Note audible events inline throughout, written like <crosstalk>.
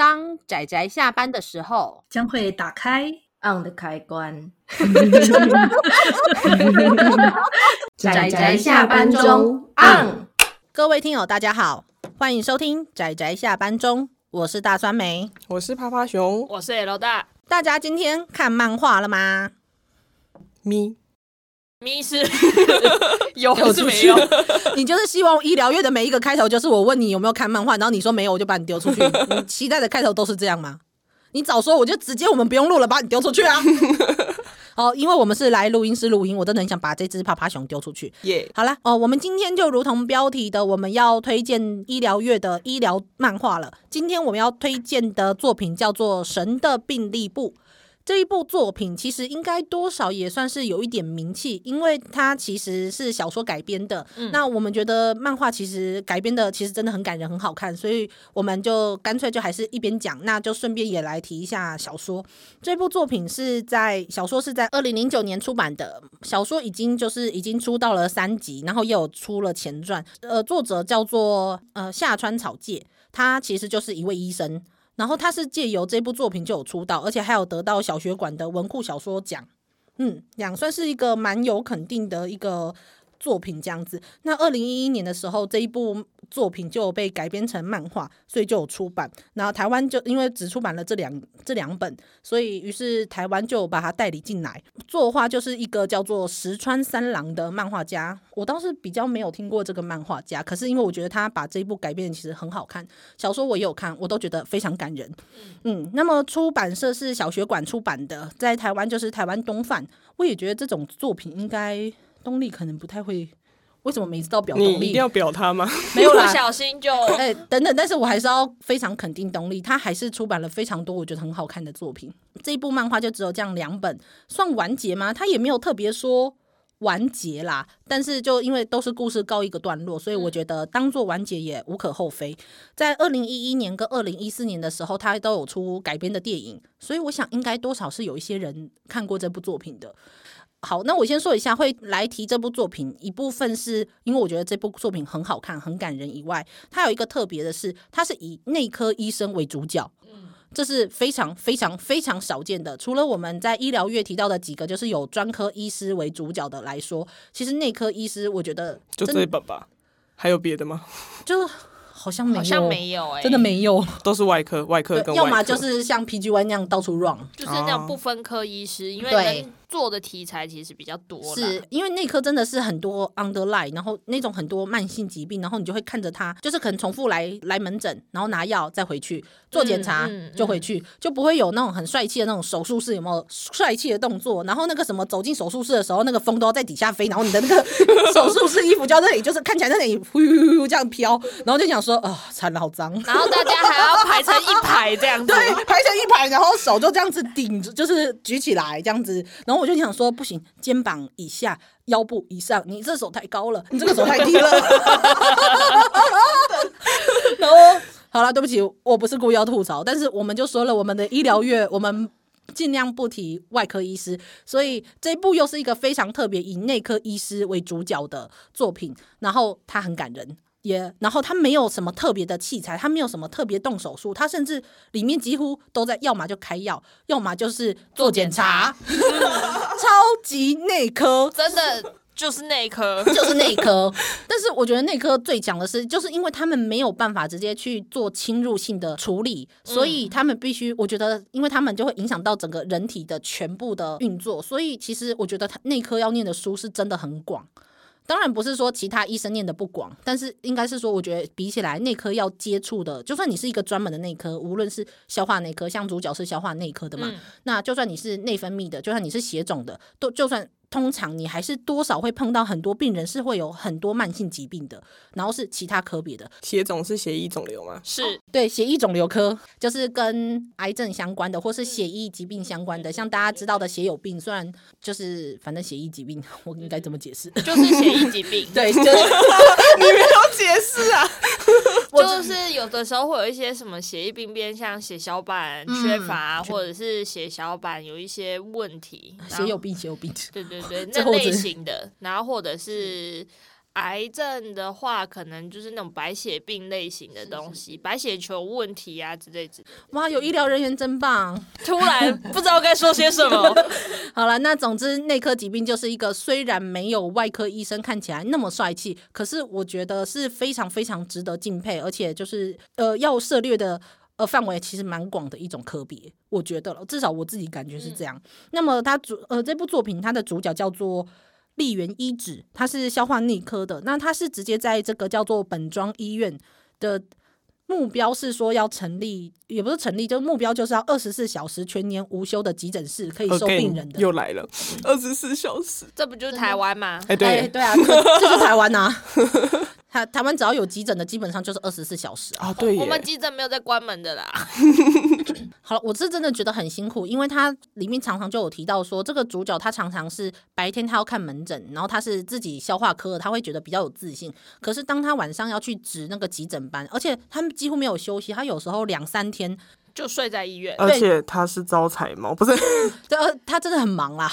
当仔仔下班的时候，将会打开 on 的开关。<laughs> 仔仔下班中 on。各位听友，大家好，欢迎收听仔仔下班中，我是大酸梅，我是趴趴熊，我是 L 大。大家今天看漫画了吗？咪咪是 <laughs> 有是没有？<laughs> 你就是希望医疗院的每一个开头就是我问你有没有看漫画，然后你说没有，我就把你丢出去。<laughs> 你期待的开头都是这样吗？你早说，我就直接我们不用录了，把你丢出去啊！好，因为我们是来录音室录音，我真的很想把这只趴趴熊丢出去。耶、yeah.，好了哦，我们今天就如同标题的，我们要推荐医疗院的医疗漫画了。今天我们要推荐的作品叫做《神的病历簿》。这一部作品其实应该多少也算是有一点名气，因为它其实是小说改编的。嗯、那我们觉得漫画其实改编的其实真的很感人，很好看，所以我们就干脆就还是一边讲，那就顺便也来提一下小说。这部作品是在小说是在二零零九年出版的，小说已经就是已经出到了三集，然后又有出了前传。呃，作者叫做呃夏川草介，他其实就是一位医生。然后他是借由这部作品就有出道，而且还有得到小学馆的文库小说奖，嗯，两算是一个蛮有肯定的一个作品这样子。那二零一一年的时候，这一部。作品就被改编成漫画，所以就有出版。然后台湾就因为只出版了这两这两本，所以于是台湾就把它代理进来。作画就是一个叫做石川三郎的漫画家，我倒是比较没有听过这个漫画家，可是因为我觉得他把这一部改编其实很好看，小说我也有看，我都觉得非常感人。嗯，那么出版社是小学馆出版的，在台湾就是台湾东贩。我也觉得这种作品应该东立可能不太会。为什么每次都表动力？一定要表他吗？<laughs> 没有啦，不小心就 <laughs> 哎、欸、等等，但是我还是要非常肯定东立，他还是出版了非常多我觉得很好看的作品。这一部漫画就只有这样两本，算完结吗？他也没有特别说完结啦，但是就因为都是故事告一个段落，所以我觉得当做完结也无可厚非。在二零一一年跟二零一四年的时候，他都有出改编的电影，所以我想应该多少是有一些人看过这部作品的。好，那我先说一下，会来提这部作品，一部分是因为我觉得这部作品很好看、很感人以外，它有一个特别的是，它是以内科医生为主角，嗯，这是非常非常非常少见的。除了我们在医疗月提到的几个，就是有专科医师为主角的来说，其实内科医师我觉得就这一本吧，还有别的吗？<laughs> 就。好像没有，好像没有、欸，真的没有，都是外科，外科跟外科，要么就是像 PG One 那样到处 run，就是那种不分科医师，因为做的题材其实比较多。是因为内科真的是很多 underline，然后那种很多慢性疾病，然后你就会看着他，就是可能重复来来门诊，然后拿药再回去做检查，就回去、嗯嗯嗯，就不会有那种很帅气的那种手术室有没有帅气的动作？然后那个什么走进手术室的时候，那个风都要在底下飞，然后你的那个 <laughs> 手术室衣服就在那里，就是看起来在那里呼呼呼这样飘，然后就想说。说啊，惨了，好脏！然后大家还要排成一排这样子，<laughs> 对，排成一排，然后手就这样子顶着，就是举起来这样子。然后我就想说，不行，肩膀以下、腰部以上，你这手太高了，你这个手太低了。然后好了，对不起，我不是故意要吐槽，但是我们就说了，我们的医疗院，我们尽量不提外科医师，所以这一部又是一个非常特别以内科医师为主角的作品，然后它很感人。也、然后他没有什么特别的器材，他没有什么特别动手术，他甚至里面几乎都在，要么就开药，要么就是做检查，超级内科，<laughs> 真的就是内科，<laughs> 就是内科。但是我觉得内科最讲的是，就是因为他们没有办法直接去做侵入性的处理，所以他们必须，我觉得，因为他们就会影响到整个人体的全部的运作，所以其实我觉得他内科要念的书是真的很广。当然不是说其他医生念的不广，但是应该是说，我觉得比起来内科要接触的，就算你是一个专门的内科，无论是消化内科，像主角是消化内科的嘛，嗯，那就算你是内分泌的，就算你是血肿的，都就算。通常你还是多少会碰到很多病人是会有很多慢性疾病的，然后是其他科别的。血肿是血液肿瘤吗？是，对，血液肿瘤科就是跟癌症相关的，或是血液疾病相关的，像大家知道的血友病，虽然就是反正血液疾病，我应该怎么解释？<laughs> 就是血液疾病。<laughs> 对，就是 <laughs> 你没有解释啊。就是有的时候会有一些什么血液病变，像血小板缺乏，嗯，或者是血小板有一些问题，血友病，血友病，对对对，<laughs> 那类型的，然后或者是癌症的话，可能就是那种白血病类型的东西，是是白血球问题啊之类之类。哇，有医疗人员真棒！<laughs> 突然不知道该说些什么。<laughs> 好了，那总之内科疾病就是一个虽然没有外科医生看起来那么帅气，可是我觉得是非常非常值得敬佩，而且就是呃要涉猎的呃范围其实蛮广的一种科别，我觉得了，至少我自己感觉是这样。嗯、那么他主呃这部作品它的主角叫做。立原医指，他是消化内科的，那他是直接在这个叫做本庄医院的目标是说要成立，也不是成立，就是目标就是要二十四小时全年无休的急诊室，可以收病人的。Okay, 又来了，二十四小时，这不就是台湾吗？哎，对，欸、对啊，这就是台湾呐。台台湾只要有急诊的，基本上就是二十四小时啊。对，我们急诊没有在关门的啦。<laughs> 好了，我是真的觉得很辛苦，因为他里面常常就有提到说，这个主角他常常是白天他要看门诊，然后他是自己消化科，他会觉得比较有自信。可是当他晚上要去值那个急诊班，而且他们几乎没有休息，他有时候两三天就睡在医院，而且他是招财猫，不是？<laughs> 对，他真的很忙啦。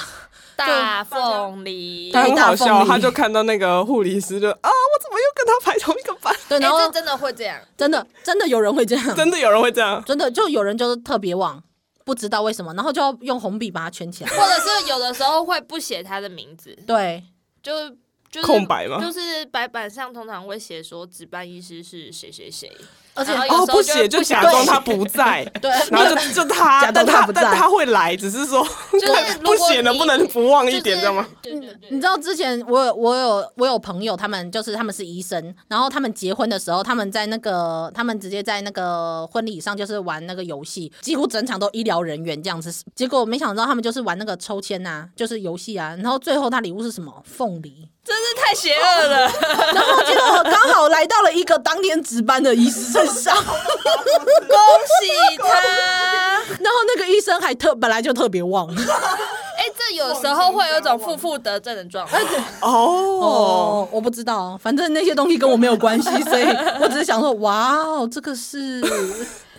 大凤梨，他很好笑，他就看到那个护理师就啊，我怎么又跟他排同一个班？<laughs> 对，然后、欸、真的会这样，真的真的有人会这样，真的有人会这样，真的就有人就是特别忘，不知道为什么，然后就要用红笔把它圈起来，<laughs> 或者是有的时候会不写他的名字，对，就。就是、空白吗？就是白板上通常会写说值班医师是谁谁谁，而且哦不写就假装他不在，<laughs> 对，然后就就他，但他但他会来，只是说 <laughs> 就是不写能不能不忘一点，知道吗？你知道之前我有我有我有朋友，他们就是他们是医生，然后他们结婚的时候，他们在那个他们直接在那个婚礼上就是玩那个游戏，几乎整场都医疗人员这样子，结果没想到他们就是玩那个抽签呐，就是游戏啊，然后最后他礼物是什么？凤梨。真是太邪恶了，<laughs> 然后结果刚好来到了一个当天值班的医师身上，<laughs> 恭喜他。<laughs> 然后那个医生还特本来就特别旺，有时候会有一种负负得正的状态。哦哦，我不知道，反正那些东西跟我没有关系，所以我只是想说，哇哦，这个是。<laughs>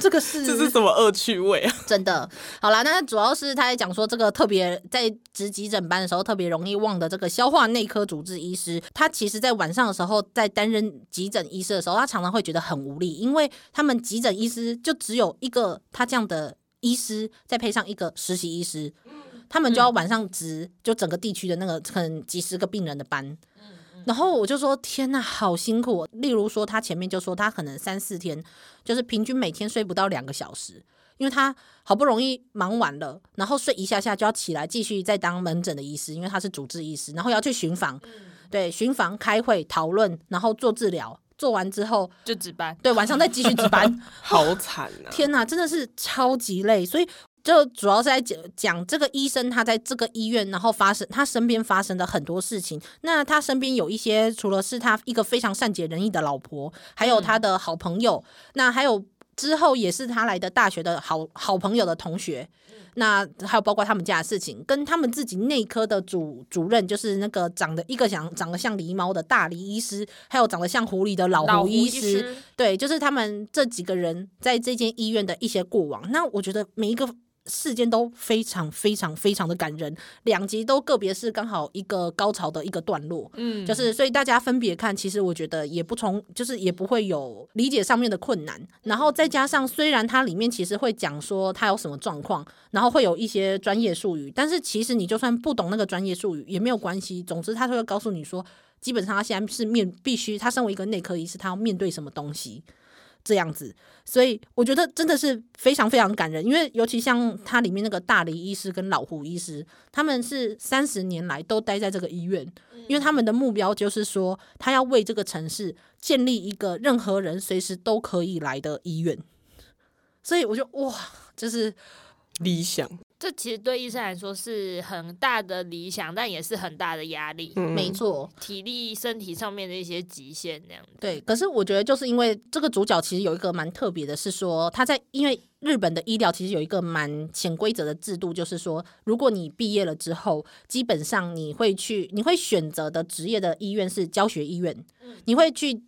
这个是这是什么恶趣味啊？真的，好啦，那主要是他在讲说，这个特别在值急诊班的时候特别容易忘的这个消化内科主治医师，他其实在晚上的时候在担任急诊医师的时候，他常常会觉得很无力，因为他们急诊医师就只有一个他这样的医师，再配上一个实习医师，他们就要晚上值就整个地区的那个可能几十个病人的班。然后我就说天呐，好辛苦哦。例如说，他前面就说他可能三四天，就是平均每天睡不到两个小时，因为他好不容易忙完了，然后睡一下下就要起来继续再当门诊的医师，因为他是主治医师，然后要去巡房，对，巡房开会讨论，然后做治疗，做完之后就值班，对，晚上再继续值班，<laughs> 好惨啊！天呐，真的是超级累，所以。就主要是在讲讲这个医生他在这个医院，然后发生他身边发生的很多事情。那他身边有一些，除了是他一个非常善解人意的老婆，还有他的好朋友，嗯、那还有之后也是他来的大学的好好朋友的同学。那还有包括他们家的事情，跟他们自己内科的主主任，就是那个长得一个像长得像狸猫的大狸医师，还有长得像狐狸的老狐医师，医师对，就是他们这几个人在这间医院的一些过往。那我觉得每一个。事件都非常非常非常的感人，两集都个别是刚好一个高潮的一个段落，嗯，就是所以大家分别看，其实我觉得也不从，就是也不会有理解上面的困难，然后再加上虽然它里面其实会讲说它有什么状况，然后会有一些专业术语，但是其实你就算不懂那个专业术语也没有关系，总之他会告诉你说，基本上他现在是面必须，他身为一个内科医师，他要面对什么东西。这样子，所以我觉得真的是非常非常感人，因为尤其像它里面那个大理医师跟老胡医师，他们是三十年来都待在这个医院，因为他们的目标就是说，他要为这个城市建立一个任何人随时都可以来的医院，所以我就哇，就是理想。这其实对医生来说是很大的理想，但也是很大的压力。嗯，没错，体力、身体上面的一些极限那样。对，可是我觉得就是因为这个主角其实有一个蛮特别的，是说他在因为日本的医疗其实有一个蛮潜规则的制度，就是说如果你毕业了之后，基本上你会去你会选择的职业的医院是教学医院，你会去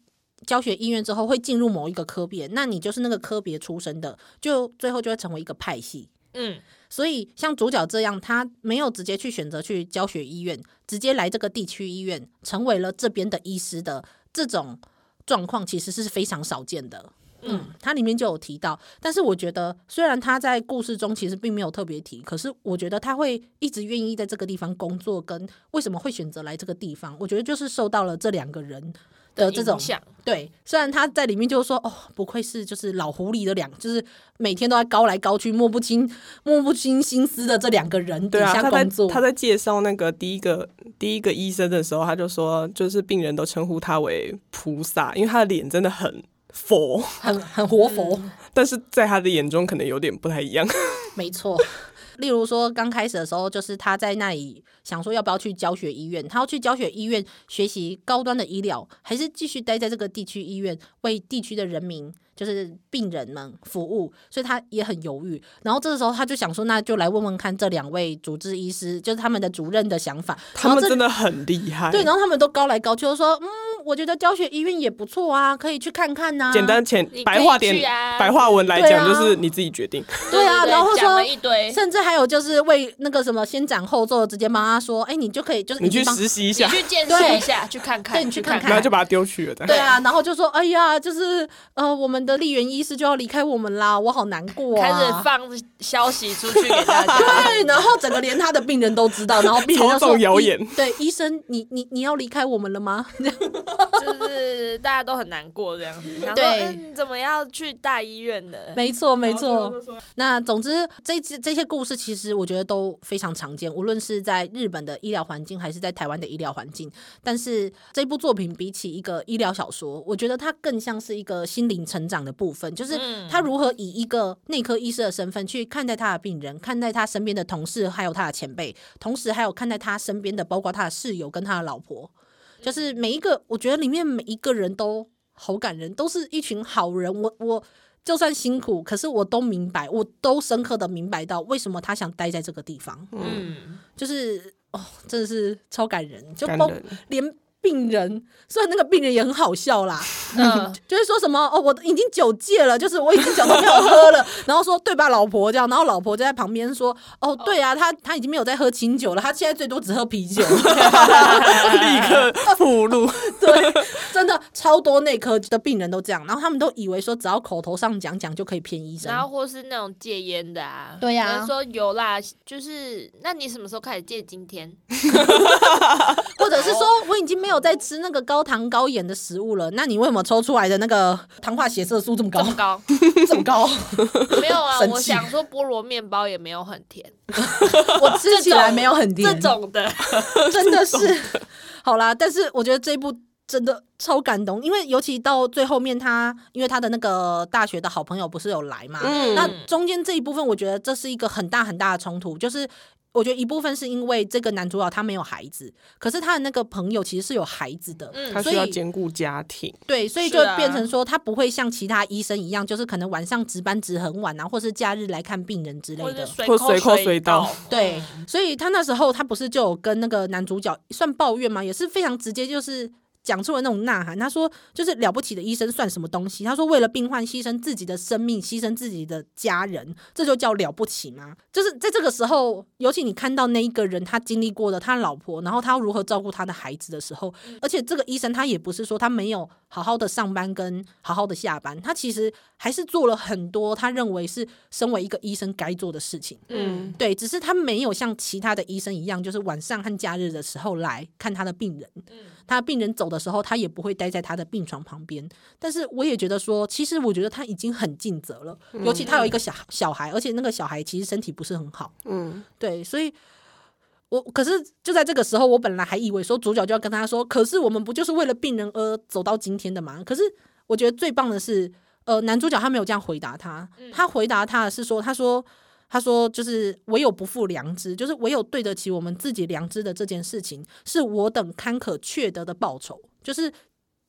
教学医院之后会进入某一个科别，那你就是那个科别出身的，就最后就会成为一个派系。嗯，所以像主角这样，他没有直接去选择去教学医院，直接来这个地区医院，成为了这边的医师的这种状况，其实是非常少见的。嗯，它里面就有提到，但是我觉得虽然他在故事中其实并没有特别提，可是我觉得他会一直愿意在这个地方工作，跟为什么会选择来这个地方，我觉得就是受到了这两个人的这种想对。虽然他在里面就是说，哦，不愧是就是老狐狸的两，就是每天都在高来高去、摸不清摸不清心思的这两个人底下工作。对啊，他在他在介绍那个第一个第一个医生的时候，他就说，就是病人都称呼他为菩萨，因为他的脸真的很。佛很很活佛，嗯，但是在他的眼中可能有点不太一样。<laughs> 没错，<laughs> 例如说刚开始的时候，就是他在那里想说要不要去教学医院，他要去教学医院学习高端的医疗，还是继续待在这个地区医院为地区的人民。就是病人们服务，所以他也很犹豫。然后这个时候他就想说，那就来问问看这两位主治医师，就是他们的主任的想法。他们真的很厉害。对，然后他们都高来高去，就说嗯，我觉得教学医院也不错啊，可以去看看呐、啊。简单浅白话点，啊、白话文来讲就是你自己决定。对啊，然后说一堆，甚至还有就是为那个什么先斩后奏，直接帮他说，哎，你就可以就是你去实习一下，你去见识一下，去看看，对，你去看看，然后就把他丢去了。对啊，然后就说，哎呀，就是呃，我们的丽媛医师就。要离开我们啦，我好难过、啊。开始放消息出去给大家，<laughs> 对，然后整个连他的病人都知道，然后病人就说：<laughs> “谣言，对，医生，你你你要离开我们了吗？” <laughs> <laughs> 就是大家都很难过这样子。对，嗯、怎么要去大医院的？没错，没错。那总之，这这些故事其实我觉得都非常常见，无论是在日本的医疗环境，还是在台湾的医疗环境。但是这部作品比起一个医疗小说，我觉得它更像是一个心灵成长的部分，就是。他如何以一个内科医师的身份去看待他的病人，看待他身边的同事，还有他的前辈，同时还有看待他身边的，包括他的室友跟他的老婆，就是每一个，我觉得里面每一个人都好感人，都是一群好人。我我就算辛苦，可是我都明白，我都深刻的明白到为什么他想待在这个地方。嗯，就是哦，真的是超感人，就包连。病人，虽然那个病人也很好笑啦，<laughs> 嗯，就是说什么哦，我已经酒戒了，就是我已经酒都没有喝了，<laughs> 然后说对吧，老婆这样，然后老婆就在旁边说，哦，对啊，他他已经没有在喝清酒了，他现在最多只喝啤酒，<laughs> 立刻铺路，对，真的超多内科的病人都这样，然后他们都以为说只要口头上讲讲就可以骗医生，然后或是那种戒烟的啊，对呀、啊，说有啦，就是那你什么时候开始戒？今天，或者是说我已经没有。没有在吃那个高糖高盐的食物了，那你为什么抽出来的那个糖化血色素这么高？这么高？<laughs> 这么高？<laughs> 没有啊，<laughs> 我想说菠萝面包也没有很甜，我吃起来没有很甜，这种的真的是好啦。但是我觉得这一部真的超感动，因为尤其到最后面他，他因为他的那个大学的好朋友不是有来嘛，嗯、那中间这一部分，我觉得这是一个很大很大的冲突，就是。我觉得一部分是因为这个男主角他没有孩子，可是他的那个朋友其实是有孩子的，嗯，他需要兼顾家庭，对，所以就变成说他不会像其他医生一样，就是可能晚上值班值很晚啊，或是假日来看病人之类的，或随口随到，对，所以他那时候他不是就有跟那个男主角算抱怨嘛？也是非常直接，就是。讲出了那种呐喊，他说：“就是了不起的医生算什么东西？”他说：“为了病患牺牲自己的生命，牺牲自己的家人，这就叫了不起吗？”就是在这个时候，尤其你看到那一个人他经历过的他老婆，然后他如何照顾他的孩子的时候，而且这个医生他也不是说他没有好好的上班跟好好的下班，他其实还是做了很多他认为是身为一个医生该做的事情。嗯，对，只是他没有像其他的医生一样，就是晚上和假日的时候来看他的病人。嗯，他的病人走的时候，他也不会待在他的病床旁边。但是我也觉得说，其实我觉得他已经很尽责了。尤其他有一个小小孩，而且那个小孩其实身体不是很好。嗯，对，所以我可是就在这个时候，我本来还以为说主角就要跟他说，可是我们不就是为了病人而走到今天的吗？可是我觉得最棒的是，呃，男主角他没有这样回答他，他回答他的是说，他说。他说：“就是唯有不负良知，就是唯有对得起我们自己良知的这件事情，是我等堪可确得的报酬。就是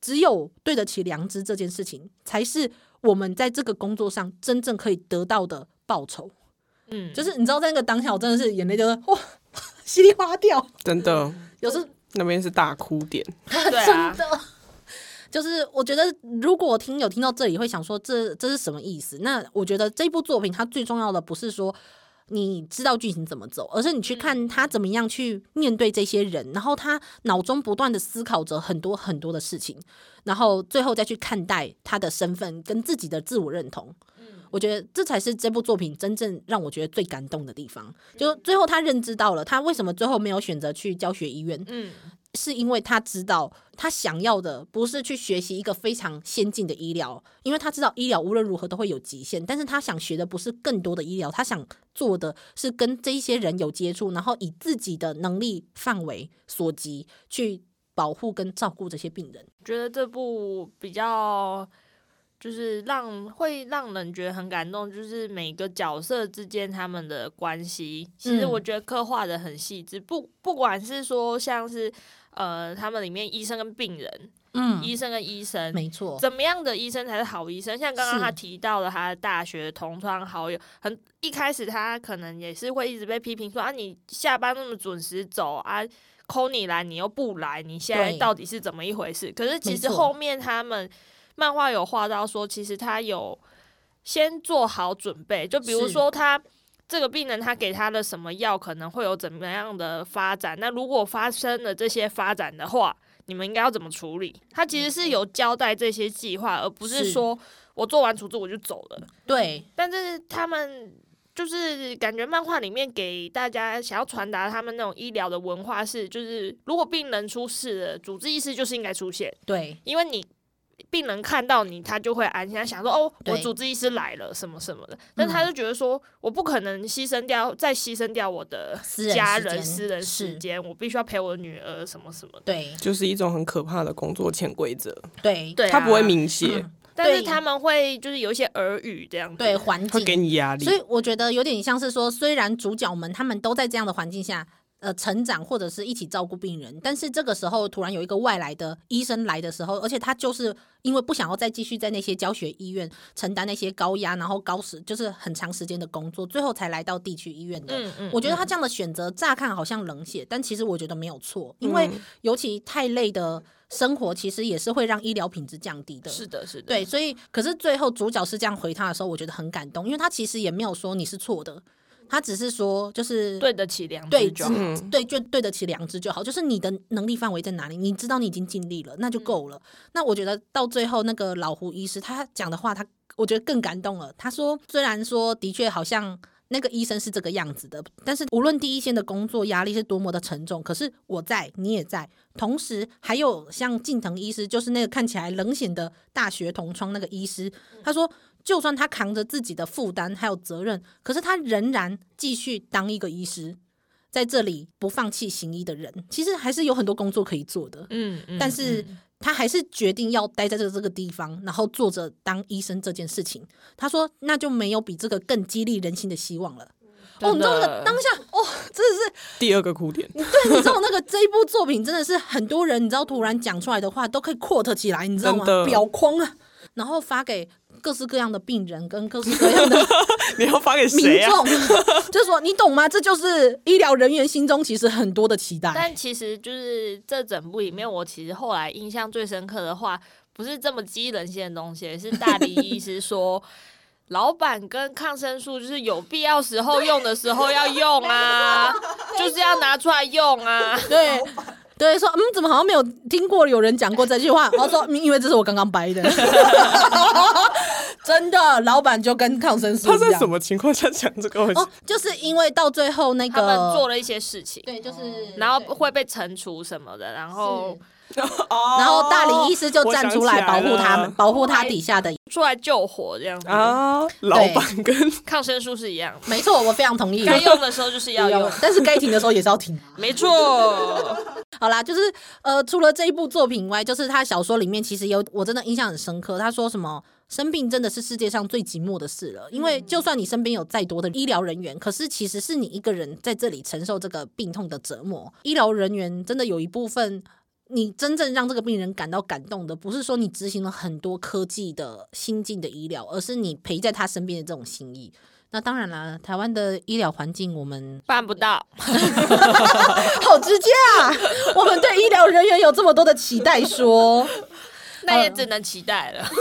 只有对得起良知这件事情，才是我们在这个工作上真正可以得到的报酬。嗯，就是你知道，在那个当下，我真的是眼泪就是哇，<laughs> 稀里哗掉，真的，有时那边是大哭点，<laughs> 真的。”就是我觉得，如果我听有听到这里，会想说这这是什么意思？那我觉得这部作品它最重要的不是说，你知道剧情怎么走，而是你去看他怎么样去面对这些人，然后他脑中不断的思考着很多很多的事情，然后最后再去看待他的身份跟自己的自我认同。我觉得这才是这部作品真正让我觉得最感动的地方。就最后他认知到了，他为什么最后没有选择去教学医院？嗯。是因为他知道他想要的不是去学习一个非常先进的医疗，因为他知道医疗无论如何都会有极限。但是他想学的不是更多的医疗，他想做的是跟这一些人有接触，然后以自己的能力范围所及去保护跟照顾这些病人。觉得这部比较就是让会让人觉得很感动，就是每个角色之间他们的关系，其实我觉得刻画的很细致。不不管是说像是。呃，他们里面医生跟病人，嗯，医生跟医生，没错，怎么样的医生才是好医生？像刚刚他提到了他的大学同窗好友，很一开始他可能也是会一直被批评说啊，你下班那么准时走啊，call 你来你又不来，你现在到底是怎么一回事？可是其实后面他们漫画有画到说，其实他有先做好准备，就比如说他。这个病人他给他的什么药可能会有怎么样的发展？那如果发生了这些发展的话，你们应该要怎么处理？他其实是有交代这些计划，而不是说我做完处置我就走了。对，但是他们就是感觉漫画里面给大家想要传达他们那种医疗的文化是，就是如果病人出事了，主治医师就是应该出现。对，因为你。病人看到你，他就会安心，他想说：“哦，我主治医师来了，什么什么的。”但他就觉得说：“我不可能牺牲掉，再牺牲掉我的家人私人时间，我必须要陪我女儿，什么什么的。”对，就是一种很可怕的工作潜规则。对，对，他不会明写，嗯，但是他们会就是有一些耳语这样子，对，环境会给你压力。所以我觉得有点像是说，虽然主角们他们都在这样的环境下。呃，成长或者是一起照顾病人，但是这个时候突然有一个外来的医生来的时候，而且他就是因为不想要再继续在那些教学医院承担那些高压，然后高时就是很长时间的工作，最后才来到地区医院的。嗯嗯，我觉得他这样的选择乍看好像冷血，但其实我觉得没有错，因为尤其太累的生活，其实也是会让医疗品质降低的。是的，是的，对，所以可是最后主角是这样回他的时候，我觉得很感动，因为他其实也没有说你是错的。他只是说，就是对得起良知就好，对，就对得起良知就好。就是你的能力范围在哪里，你知道你已经尽力了，那就够了。那我觉得到最后那个老胡医师他讲的话，他我觉得更感动了。他说，虽然说的确好像那个医生是这个样子的，但是无论第一线的工作压力是多么的沉重，可是我在，你也在，同时还有像近藤医师，就是那个看起来冷血的大学同窗那个医师，他说。就算他扛着自己的负担还有责任，可是他仍然继续当一个医师，在这里不放弃行医的人，其实还是有很多工作可以做的。嗯，嗯，但是他还是决定要待在这个这个地方，然后做着当医生这件事情。他说：“那就没有比这个更激励人心的希望了。”哦，你知道那个当下，哦，真的是第二个哭点。<laughs> 对，你知道那个这一部作品真的是很多人，你知道突然讲出来的话都可以 quote 起来，你知道吗？表框啊，然后发给。各式各样的病人跟各式各样的 <laughs> 你要发给谁啊？民众，<laughs> 就是说你懂吗？这就是医疗人员心中其实很多的期待。但其实就是这整部里面，我其实后来印象最深刻的话，不是这么激人心的东西，是大理医师说，老板跟抗生素就是有必要时候用的时候要用啊，<laughs> 就是要拿出来用啊，对。对，说嗯，怎么好像没有听过有人讲过这句话？<laughs> 然后说，因为这是我刚刚掰的，<laughs> 真的，老板就跟抗生素。他在什么情况下讲这个？哦，就是因为到最后那个他们做了一些事情，对，就是然后会被惩处什么的，然后。然后大理医师就站出来保护他们，保护他底下的，出来救火这样子啊。老板跟抗生素是一样，没错，我非常同意。该用的时候就是要用，<laughs> 但是该停的时候也是要停。没错。好啦，就是呃，除了这一部作品以外，就是他小说里面其实有我真的印象很深刻。他说什么生病真的是世界上最寂寞的事了，因为就算你身边有再多的医疗人员，可是其实是你一个人在这里承受这个病痛的折磨。医疗人员真的有一部分。你真正让这个病人感到感动的，不是说你执行了很多科技的新进的医疗，而是你陪在他身边的这种心意。那当然了，台湾的医疗环境我们办不到，<laughs> 好直接啊！我们对医疗人员有这么多的期待说，<laughs> 说那也只能期待了。<laughs>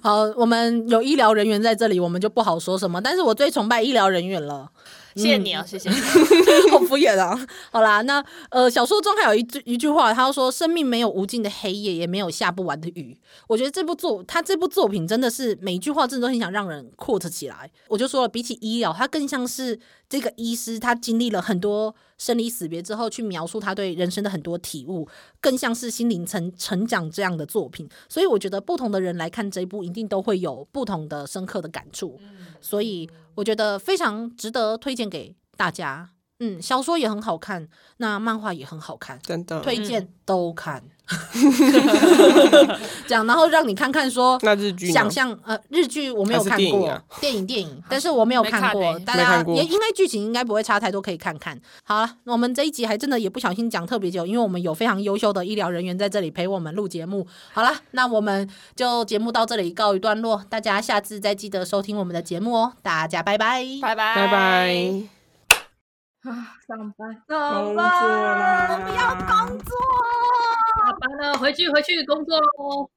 好，我们有医疗人员在这里，我们就不好说什么。但是我最崇拜医疗人员了。谢谢你啊，谢谢你，<laughs> 好敷衍啊！好啦，那呃，小说中还有一句一句话，他说：“生命没有无尽的黑夜，也没有下不完的雨。”我觉得这部作他这部作品真的是每一句话真的都很想让人 quote 起来。我就说了，比起医疗，他更像是这个医师，他经历了很多生离死别之后，去描述他对人生的很多体悟，更像是心灵成成长这样的作品。所以我觉得不同的人来看这一部，一定都会有不同的深刻的感触。所以。我觉得非常值得推荐给大家。嗯，小说也很好看，那漫画也很好看，真的推荐都看。<laughs> 这样，然后让你看看说，那日剧想象呃，日剧我没有看过，电影、啊、电影电影，但是我没有看过，大家也应该剧情应该不会差太多，可以看看。好了，我们这一集还真的也不小心讲特别久，因为我们有非常优秀的医疗人员在这里陪我们录节目。好了，那我们就节目到这里告一段落，大家下次再记得收听我们的节目哦，大家拜拜，拜拜，拜拜。啊，上班，上班，我不要工作，下完了，回去，回去工作喽。